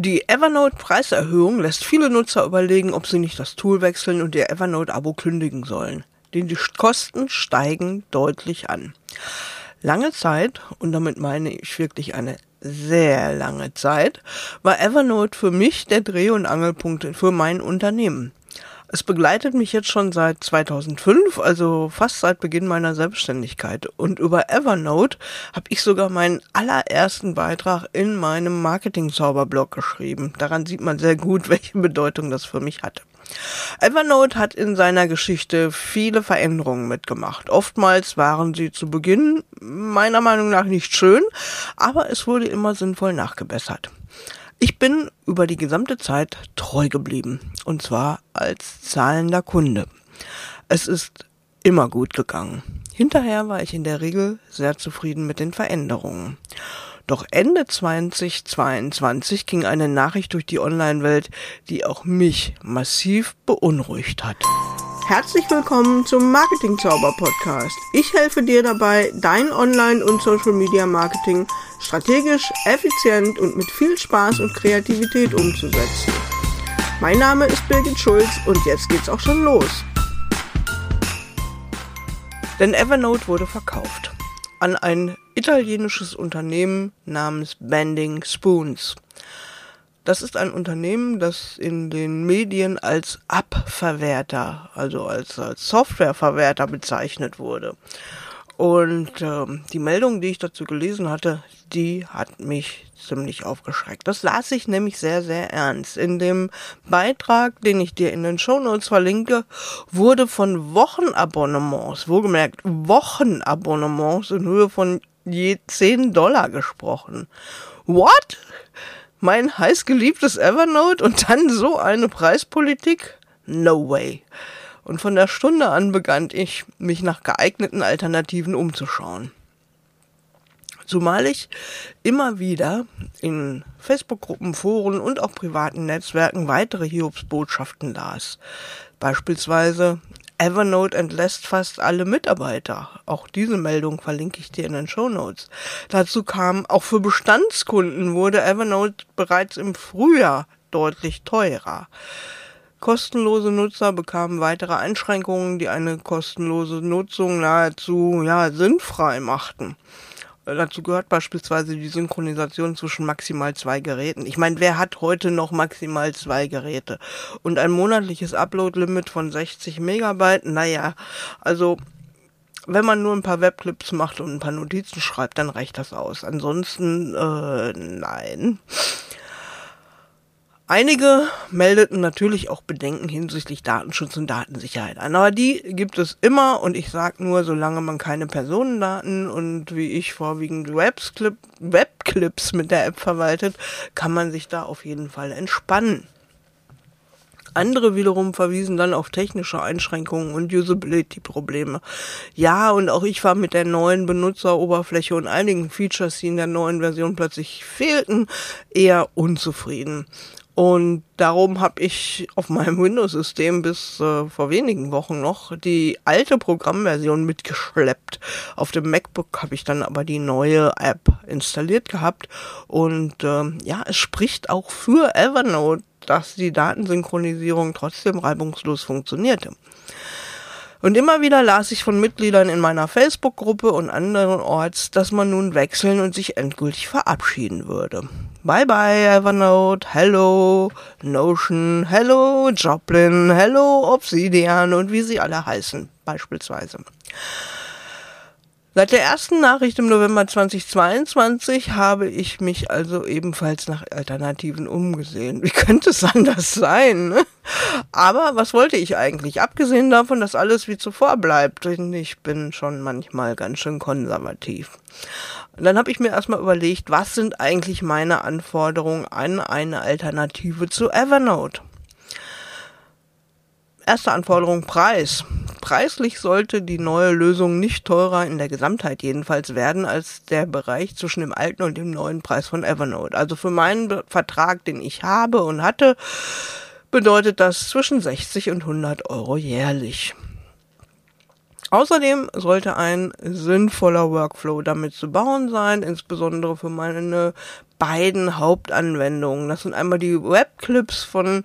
Die Evernote-Preiserhöhung lässt viele Nutzer überlegen, ob sie nicht das Tool wechseln und ihr Evernote-Abo kündigen sollen. Denn die Kosten steigen deutlich an. Lange Zeit, und damit meine ich wirklich eine sehr lange Zeit, war Evernote für mich der Dreh- und Angelpunkt für mein Unternehmen. Es begleitet mich jetzt schon seit 2005, also fast seit Beginn meiner Selbstständigkeit. Und über Evernote habe ich sogar meinen allerersten Beitrag in meinem Marketing-Zauberblog geschrieben. Daran sieht man sehr gut, welche Bedeutung das für mich hatte. Evernote hat in seiner Geschichte viele Veränderungen mitgemacht. Oftmals waren sie zu Beginn meiner Meinung nach nicht schön, aber es wurde immer sinnvoll nachgebessert. Ich bin über die gesamte Zeit treu geblieben, und zwar als zahlender Kunde. Es ist immer gut gegangen. Hinterher war ich in der Regel sehr zufrieden mit den Veränderungen. Doch Ende 2022 ging eine Nachricht durch die Online-Welt, die auch mich massiv beunruhigt hat. Herzlich willkommen zum Marketing Zauber Podcast. Ich helfe dir dabei, dein Online- und Social Media Marketing strategisch, effizient und mit viel Spaß und Kreativität umzusetzen. Mein Name ist Birgit Schulz und jetzt geht's auch schon los. Denn Evernote wurde verkauft an ein italienisches Unternehmen namens Bending Spoons. Das ist ein Unternehmen, das in den Medien als Abverwerter, also als, als Softwareverwerter bezeichnet wurde. Und äh, die Meldung, die ich dazu gelesen hatte, die hat mich ziemlich aufgeschreckt. Das las ich nämlich sehr, sehr ernst. In dem Beitrag, den ich dir in den Shownotes verlinke, wurde von Wochenabonnements, wohlgemerkt Wochenabonnements in Höhe von je 10 Dollar gesprochen. What? mein heißgeliebtes Evernote und dann so eine Preispolitik? No way. Und von der Stunde an begann ich, mich nach geeigneten Alternativen umzuschauen. Zumal ich immer wieder in Facebook-Gruppen, Foren und auch privaten Netzwerken weitere Hiobsbotschaften las. Beispielsweise Evernote entlässt fast alle Mitarbeiter. Auch diese Meldung verlinke ich dir in den Show Notes. Dazu kam, auch für Bestandskunden wurde Evernote bereits im Frühjahr deutlich teurer. Kostenlose Nutzer bekamen weitere Einschränkungen, die eine kostenlose Nutzung nahezu ja, sinnfrei machten. Dazu gehört beispielsweise die Synchronisation zwischen maximal zwei Geräten. Ich meine, wer hat heute noch maximal zwei Geräte? Und ein monatliches Upload-Limit von 60 Megabyte? Naja, also wenn man nur ein paar Webclips macht und ein paar Notizen schreibt, dann reicht das aus. Ansonsten, äh, nein. Einige meldeten natürlich auch Bedenken hinsichtlich Datenschutz und Datensicherheit an, aber die gibt es immer und ich sage nur, solange man keine Personendaten und wie ich vorwiegend Webclip, Webclips mit der App verwaltet, kann man sich da auf jeden Fall entspannen. Andere wiederum verwiesen dann auf technische Einschränkungen und Usability-Probleme. Ja, und auch ich war mit der neuen Benutzeroberfläche und einigen Features, die in der neuen Version plötzlich fehlten, eher unzufrieden. Und darum habe ich auf meinem Windows-System bis äh, vor wenigen Wochen noch die alte Programmversion mitgeschleppt. Auf dem MacBook habe ich dann aber die neue App installiert gehabt. Und äh, ja, es spricht auch für Evernote, dass die Datensynchronisierung trotzdem reibungslos funktionierte. Und immer wieder las ich von Mitgliedern in meiner Facebook-Gruppe und anderen Orts, dass man nun wechseln und sich endgültig verabschieden würde. Bye bye Evernote, hello Notion, hello Joplin, hello Obsidian und wie sie alle heißen, beispielsweise. Seit der ersten Nachricht im November 2022 habe ich mich also ebenfalls nach Alternativen umgesehen. Wie könnte es anders sein? Ne? Aber was wollte ich eigentlich? Abgesehen davon, dass alles wie zuvor bleibt. Ich bin schon manchmal ganz schön konservativ. Und dann habe ich mir erstmal überlegt, was sind eigentlich meine Anforderungen an eine Alternative zu Evernote? Erste Anforderung Preis. Preislich sollte die neue Lösung nicht teurer in der Gesamtheit jedenfalls werden als der Bereich zwischen dem alten und dem neuen Preis von Evernote. Also für meinen Vertrag, den ich habe und hatte, bedeutet das zwischen 60 und 100 Euro jährlich. Außerdem sollte ein sinnvoller Workflow damit zu bauen sein, insbesondere für meine beiden Hauptanwendungen. Das sind einmal die Webclips von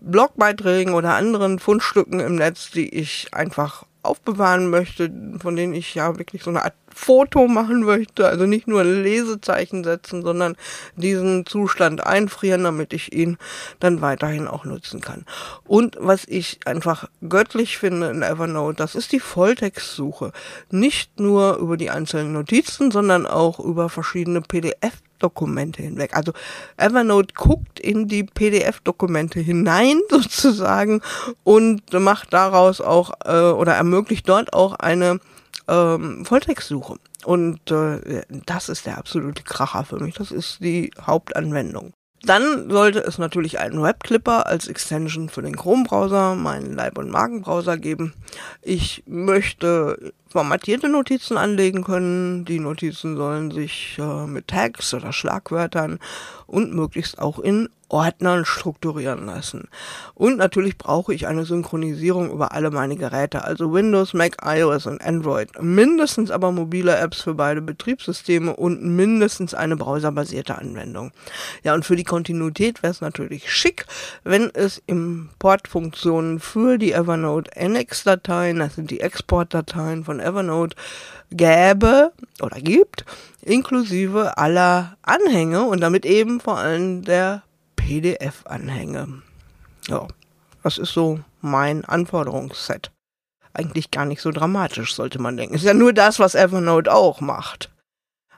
Blogbeiträgen oder anderen Fundstücken im Netz, die ich einfach aufbewahren möchte, von denen ich ja wirklich so eine Art Foto machen möchte, also nicht nur Lesezeichen setzen, sondern diesen Zustand einfrieren, damit ich ihn dann weiterhin auch nutzen kann. Und was ich einfach göttlich finde in Evernote, das ist die Volltextsuche. Nicht nur über die einzelnen Notizen, sondern auch über verschiedene PDF Dokumente hinweg. Also Evernote guckt in die PDF-Dokumente hinein sozusagen und macht daraus auch äh, oder ermöglicht dort auch eine ähm, Volltextsuche. Und äh, das ist der absolute Kracher für mich. Das ist die Hauptanwendung. Dann sollte es natürlich einen Webclipper als Extension für den Chrome-Browser, meinen Leib- und Magenbrowser geben. Ich möchte formatierte Notizen anlegen können. Die Notizen sollen sich äh, mit Tags oder Schlagwörtern und möglichst auch in Ordnern strukturieren lassen. Und natürlich brauche ich eine Synchronisierung über alle meine Geräte, also Windows, Mac, iOS und Android. Mindestens aber mobile Apps für beide Betriebssysteme und mindestens eine browserbasierte Anwendung. Ja, und für die Kontinuität wäre es natürlich schick, wenn es Importfunktionen für die Evernote NX-Dateien, das sind die Exportdateien von Evernote, gäbe oder gibt, inklusive aller Anhänge und damit eben vor allem der PDF-Anhänge. Ja, das ist so mein Anforderungsset. Eigentlich gar nicht so dramatisch, sollte man denken. Ist ja nur das, was Evernote auch macht.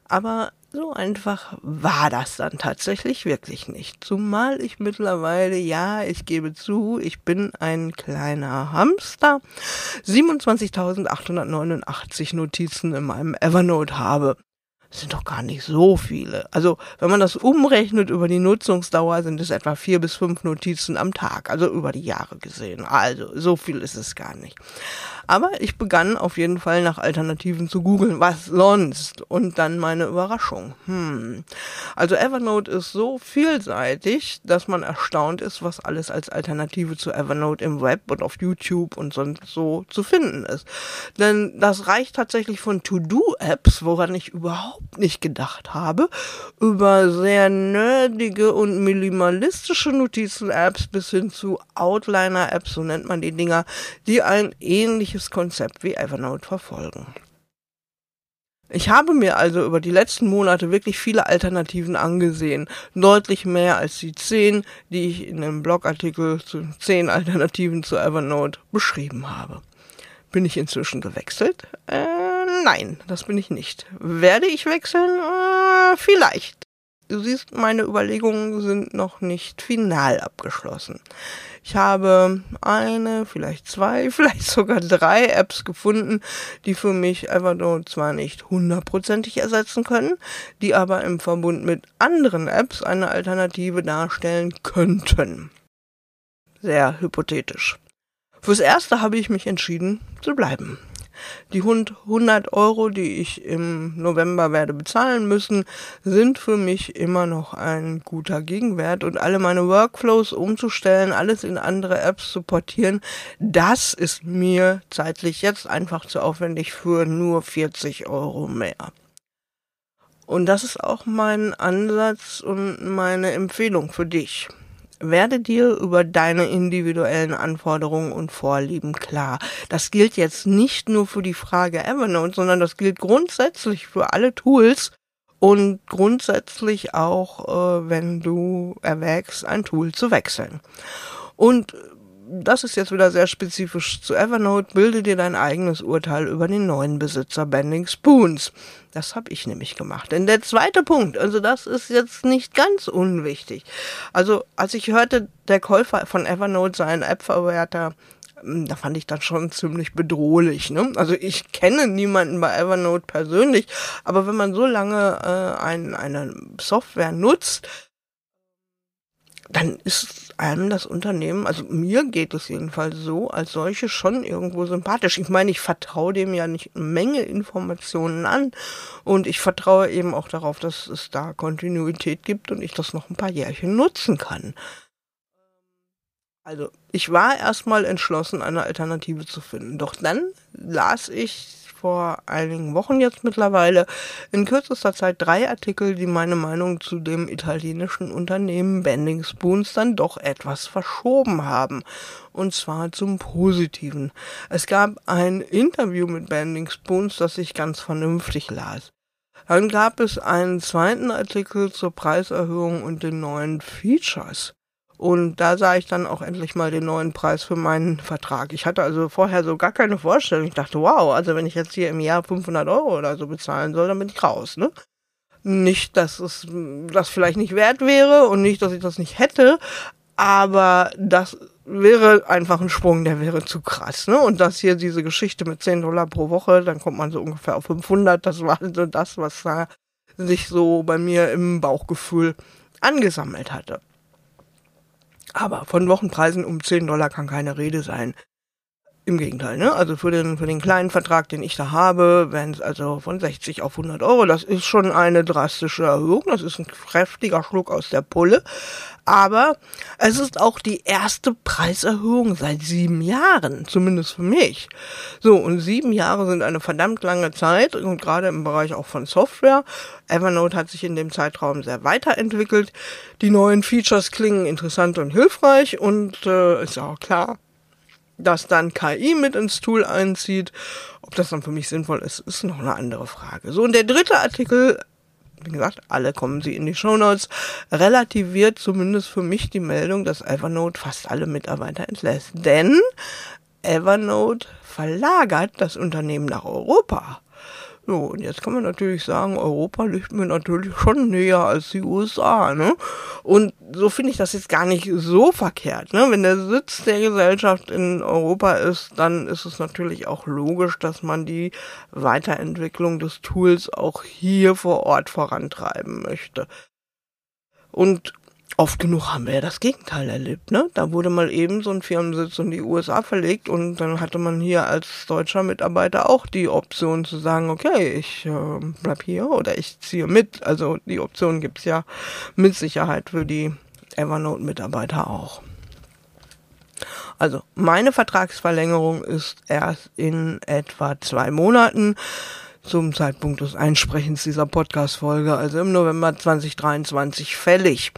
Aber so einfach war das dann tatsächlich wirklich nicht. Zumal ich mittlerweile, ja, ich gebe zu, ich bin ein kleiner Hamster, 27.889 Notizen in meinem Evernote habe sind doch gar nicht so viele. Also wenn man das umrechnet über die Nutzungsdauer, sind es etwa vier bis fünf Notizen am Tag, also über die Jahre gesehen. Also so viel ist es gar nicht. Aber ich begann auf jeden Fall nach Alternativen zu googeln. Was sonst? Und dann meine Überraschung. Hm. Also Evernote ist so vielseitig, dass man erstaunt ist, was alles als Alternative zu Evernote im Web und auf YouTube und sonst so zu finden ist. Denn das reicht tatsächlich von To-Do-Apps, woran ich überhaupt nicht gedacht habe, über sehr nerdige und minimalistische Notizen-Apps bis hin zu Outliner-Apps, so nennt man die Dinger, die ein ähnliches ähnliches Konzept wie Evernote verfolgen. Ich habe mir also über die letzten Monate wirklich viele Alternativen angesehen. Deutlich mehr als die zehn, die ich in dem Blogartikel zu zehn Alternativen zu Evernote beschrieben habe. Bin ich inzwischen gewechselt? Äh, nein, das bin ich nicht. Werde ich wechseln? Äh, vielleicht. Du siehst, meine Überlegungen sind noch nicht final abgeschlossen. Ich habe eine, vielleicht zwei, vielleicht sogar drei Apps gefunden, die für mich Evernote zwar nicht hundertprozentig ersetzen können, die aber im Verbund mit anderen Apps eine Alternative darstellen könnten. Sehr hypothetisch. Fürs erste habe ich mich entschieden zu bleiben. Die 100 Euro, die ich im November werde bezahlen müssen, sind für mich immer noch ein guter Gegenwert und alle meine Workflows umzustellen, alles in andere Apps zu portieren, das ist mir zeitlich jetzt einfach zu aufwendig für nur 40 Euro mehr. Und das ist auch mein Ansatz und meine Empfehlung für dich werde dir über deine individuellen Anforderungen und Vorlieben klar. Das gilt jetzt nicht nur für die Frage Evernote, sondern das gilt grundsätzlich für alle Tools und grundsätzlich auch, äh, wenn du erwägst, ein Tool zu wechseln. Und das ist jetzt wieder sehr spezifisch zu Evernote. Bilde dir dein eigenes Urteil über den neuen Besitzer Bending Spoons. Das habe ich nämlich gemacht. Denn der zweite Punkt, also das ist jetzt nicht ganz unwichtig. Also als ich hörte, der Käufer von Evernote sei ein App-Verwerter, hm, da fand ich das schon ziemlich bedrohlich. Ne? Also ich kenne niemanden bei Evernote persönlich, aber wenn man so lange äh, ein, eine Software nutzt, dann ist einem das Unternehmen, also mir geht es jedenfalls so, als solche schon irgendwo sympathisch. Ich meine, ich vertraue dem ja nicht eine Menge Informationen an und ich vertraue eben auch darauf, dass es da Kontinuität gibt und ich das noch ein paar Jährchen nutzen kann. Also, ich war erstmal entschlossen, eine Alternative zu finden. Doch dann las ich vor einigen Wochen jetzt mittlerweile in kürzester Zeit drei Artikel, die meine Meinung zu dem italienischen Unternehmen Bending Spoons dann doch etwas verschoben haben. Und zwar zum Positiven. Es gab ein Interview mit Bending Spoons, das ich ganz vernünftig las. Dann gab es einen zweiten Artikel zur Preiserhöhung und den neuen Features. Und da sah ich dann auch endlich mal den neuen Preis für meinen Vertrag. Ich hatte also vorher so gar keine Vorstellung. Ich dachte, wow, also wenn ich jetzt hier im Jahr 500 Euro oder so bezahlen soll, dann bin ich raus, ne? Nicht, dass es das vielleicht nicht wert wäre und nicht, dass ich das nicht hätte, aber das wäre einfach ein Sprung, der wäre zu krass, ne? Und das hier, diese Geschichte mit 10 Dollar pro Woche, dann kommt man so ungefähr auf 500. Das war so das, was da sich so bei mir im Bauchgefühl angesammelt hatte. Aber von Wochenpreisen um 10 Dollar kann keine Rede sein. Im Gegenteil, ne? Also für den, für den kleinen Vertrag, den ich da habe, wären es also von 60 auf 100 Euro. Das ist schon eine drastische Erhöhung. Das ist ein kräftiger Schluck aus der Pulle. Aber es ist auch die erste Preiserhöhung seit sieben Jahren, zumindest für mich. So, und sieben Jahre sind eine verdammt lange Zeit und gerade im Bereich auch von Software. Evernote hat sich in dem Zeitraum sehr weiterentwickelt. Die neuen Features klingen interessant und hilfreich und äh, ist auch klar, dass dann KI mit ins Tool einzieht. Ob das dann für mich sinnvoll ist, ist noch eine andere Frage. So, und der dritte Artikel, wie gesagt, alle kommen sie in die Show Notes, relativiert zumindest für mich die Meldung, dass Evernote fast alle Mitarbeiter entlässt. Denn Evernote verlagert das Unternehmen nach Europa. So, und jetzt kann man natürlich sagen, Europa liegt mir natürlich schon näher als die USA, ne? Und so finde ich das jetzt gar nicht so verkehrt, ne? Wenn der Sitz der Gesellschaft in Europa ist, dann ist es natürlich auch logisch, dass man die Weiterentwicklung des Tools auch hier vor Ort vorantreiben möchte. Und oft genug haben wir ja das Gegenteil erlebt, ne? Da wurde mal eben so ein Firmensitz in die USA verlegt und dann hatte man hier als deutscher Mitarbeiter auch die Option zu sagen, okay, ich äh, bleib hier oder ich ziehe mit. Also die Option gibt's ja mit Sicherheit für die Evernote-Mitarbeiter auch. Also meine Vertragsverlängerung ist erst in etwa zwei Monaten zum Zeitpunkt des Einsprechens dieser Podcast-Folge, also im November 2023 fällig.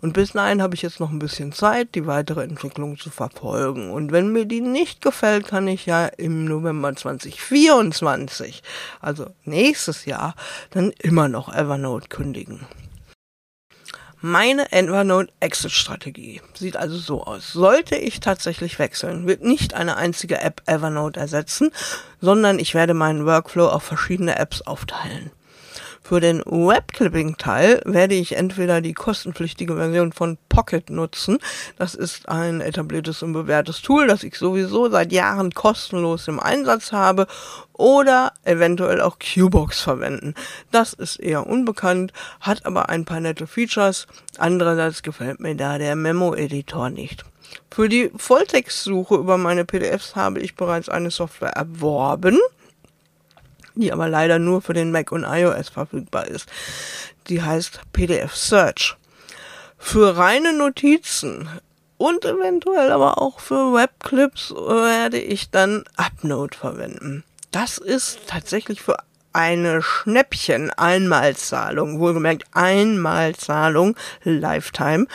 Und bis dahin habe ich jetzt noch ein bisschen Zeit, die weitere Entwicklung zu verfolgen. Und wenn mir die nicht gefällt, kann ich ja im November 2024, also nächstes Jahr, dann immer noch Evernote kündigen. Meine Evernote Exit Strategie sieht also so aus. Sollte ich tatsächlich wechseln, wird nicht eine einzige App Evernote ersetzen, sondern ich werde meinen Workflow auf verschiedene Apps aufteilen. Für den Webclipping-Teil werde ich entweder die kostenpflichtige Version von Pocket nutzen. Das ist ein etabliertes und bewährtes Tool, das ich sowieso seit Jahren kostenlos im Einsatz habe oder eventuell auch Qbox verwenden. Das ist eher unbekannt, hat aber ein paar nette Features. Andererseits gefällt mir da der Memo-Editor nicht. Für die Volltextsuche über meine PDFs habe ich bereits eine Software erworben die aber leider nur für den Mac und iOS verfügbar ist. Die heißt PDF Search. Für reine Notizen und eventuell aber auch für Webclips werde ich dann Upnote verwenden. Das ist tatsächlich für eine Schnäppchen-Einmalzahlung, wohlgemerkt Einmalzahlung, Lifetime,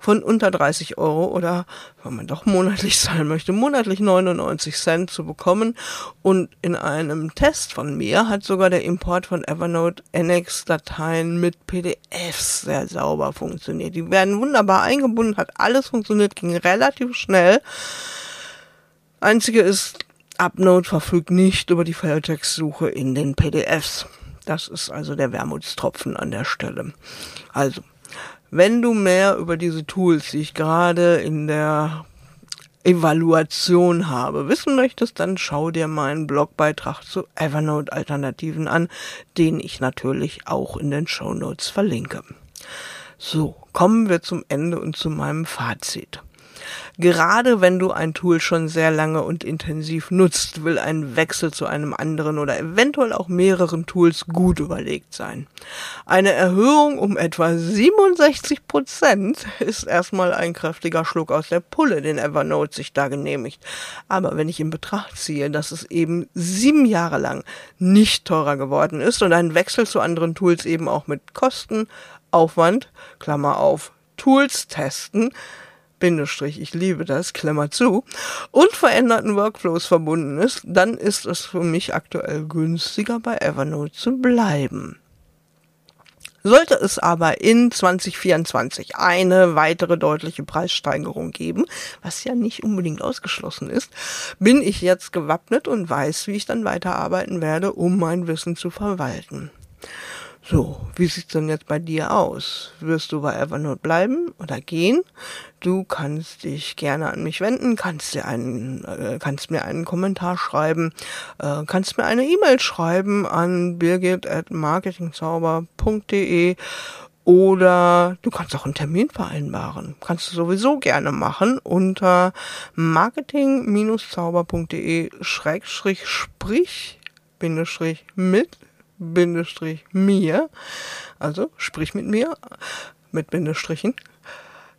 von unter 30 Euro oder, wenn man doch monatlich zahlen möchte, monatlich 99 Cent zu bekommen. Und in einem Test von mir hat sogar der Import von Evernote NX-Dateien mit PDFs sehr sauber funktioniert. Die werden wunderbar eingebunden, hat alles funktioniert, ging relativ schnell. Einzige ist, Upnote verfügt nicht über die Feldtextsuche in den PDFs. Das ist also der Wermutstropfen an der Stelle. Also, wenn du mehr über diese Tools, die ich gerade in der Evaluation habe, wissen möchtest, dann schau dir meinen Blogbeitrag zu Evernote-Alternativen an, den ich natürlich auch in den Show Notes verlinke. So, kommen wir zum Ende und zu meinem Fazit. Gerade wenn du ein Tool schon sehr lange und intensiv nutzt, will ein Wechsel zu einem anderen oder eventuell auch mehreren Tools gut überlegt sein. Eine Erhöhung um etwa 67 Prozent ist erstmal ein kräftiger Schluck aus der Pulle, den Evernote sich da genehmigt. Aber wenn ich in Betracht ziehe, dass es eben sieben Jahre lang nicht teurer geworden ist und ein Wechsel zu anderen Tools eben auch mit Kosten, Aufwand, Klammer auf, Tools testen, Bindestrich, ich liebe das, Klammer zu, und veränderten Workflows verbunden ist, dann ist es für mich aktuell günstiger bei Evernote zu bleiben. Sollte es aber in 2024 eine weitere deutliche Preissteigerung geben, was ja nicht unbedingt ausgeschlossen ist, bin ich jetzt gewappnet und weiß, wie ich dann weiterarbeiten werde, um mein Wissen zu verwalten. So, wie sieht's denn jetzt bei dir aus? Wirst du bei Evernote bleiben oder gehen? Du kannst dich gerne an mich wenden, kannst dir einen, äh, kannst mir einen Kommentar schreiben, äh, kannst mir eine E-Mail schreiben an birgit at marketingzauber.de oder du kannst auch einen Termin vereinbaren. Kannst du sowieso gerne machen unter marketing-zauber.de schrägstrich sprich Bindestrich mit Bindestrich mir, also sprich mit mir, mit Bindestrichen.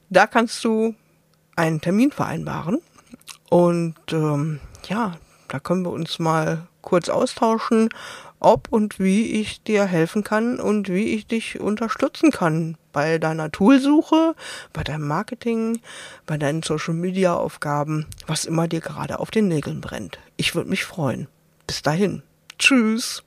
Da kannst du einen Termin vereinbaren und ähm, ja, da können wir uns mal kurz austauschen, ob und wie ich dir helfen kann und wie ich dich unterstützen kann bei deiner Toolsuche, bei deinem Marketing, bei deinen Social Media Aufgaben, was immer dir gerade auf den Nägeln brennt. Ich würde mich freuen. Bis dahin. Tschüss.